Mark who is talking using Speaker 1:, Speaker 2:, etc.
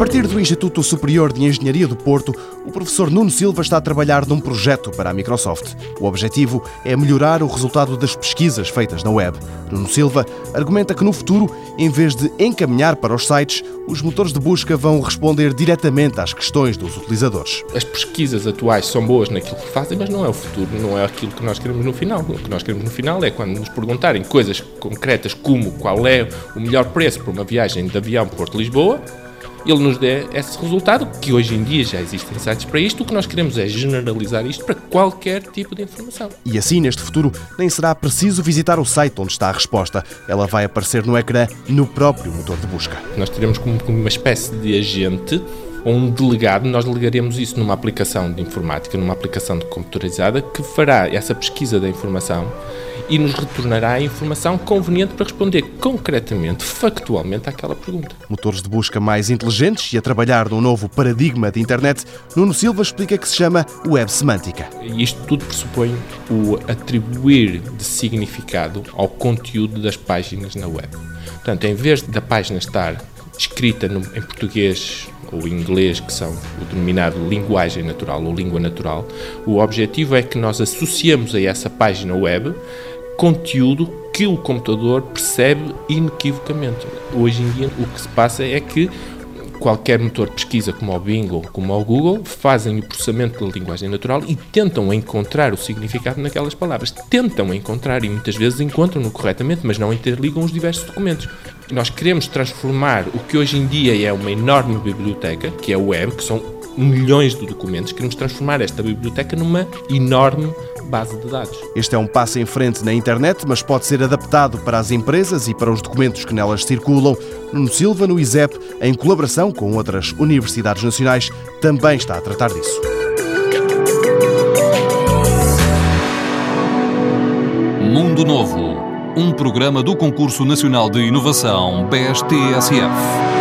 Speaker 1: partir do Instituto Superior de Engenharia do Porto, o professor Nuno Silva está a trabalhar num projeto para a Microsoft. O objetivo é melhorar o resultado das pesquisas feitas na web. Nuno Silva argumenta que no futuro, em vez de encaminhar para os sites, os motores de busca vão responder diretamente às questões dos utilizadores.
Speaker 2: As pesquisas atuais são boas naquilo que fazem, mas não é o futuro, não é aquilo que nós queremos no final. O que nós queremos no final é quando nos perguntarem coisas concretas como qual é o melhor preço para uma viagem de avião Porto-Lisboa, ele nos dê esse resultado, que hoje em dia já existem sites para isto, o que nós queremos é generalizar isto para qualquer tipo de informação.
Speaker 1: E assim, neste futuro, nem será preciso visitar o site onde está a resposta. Ela vai aparecer no ecrã, no próprio motor de busca.
Speaker 2: Nós teremos como uma espécie de agente ou um delegado, nós delegaremos isso numa aplicação de informática, numa aplicação de computadorizada, que fará essa pesquisa da informação e nos retornará a informação conveniente para responder concretamente, factualmente, àquela pergunta.
Speaker 1: Motores de busca mais inteligentes e a trabalhar num novo paradigma de internet, Nuno Silva explica que se chama web semântica.
Speaker 2: Isto tudo pressupõe o atribuir de significado ao conteúdo das páginas na web. Portanto, em vez da página estar escrita no, em português ou inglês, que são o denominado linguagem natural ou língua natural, o objetivo é que nós associamos a essa página web conteúdo que o computador percebe inequivocamente. Hoje em dia, o que se passa é que qualquer motor de pesquisa, como o Bing ou como o Google, fazem o processamento da linguagem natural e tentam encontrar o significado naquelas palavras. Tentam encontrar e muitas vezes encontram-no corretamente, mas não interligam os diversos documentos. Nós queremos transformar o que hoje em dia é uma enorme biblioteca, que é o web, que são milhões de documentos, queremos transformar esta biblioteca numa enorme base de dados.
Speaker 1: Este é um passo em frente na internet, mas pode ser adaptado para as empresas e para os documentos que nelas circulam. Nuno Silva, no ISEP, em colaboração com outras universidades nacionais, também está a tratar disso.
Speaker 3: Mundo Novo, um programa do Concurso Nacional de Inovação BSTSF.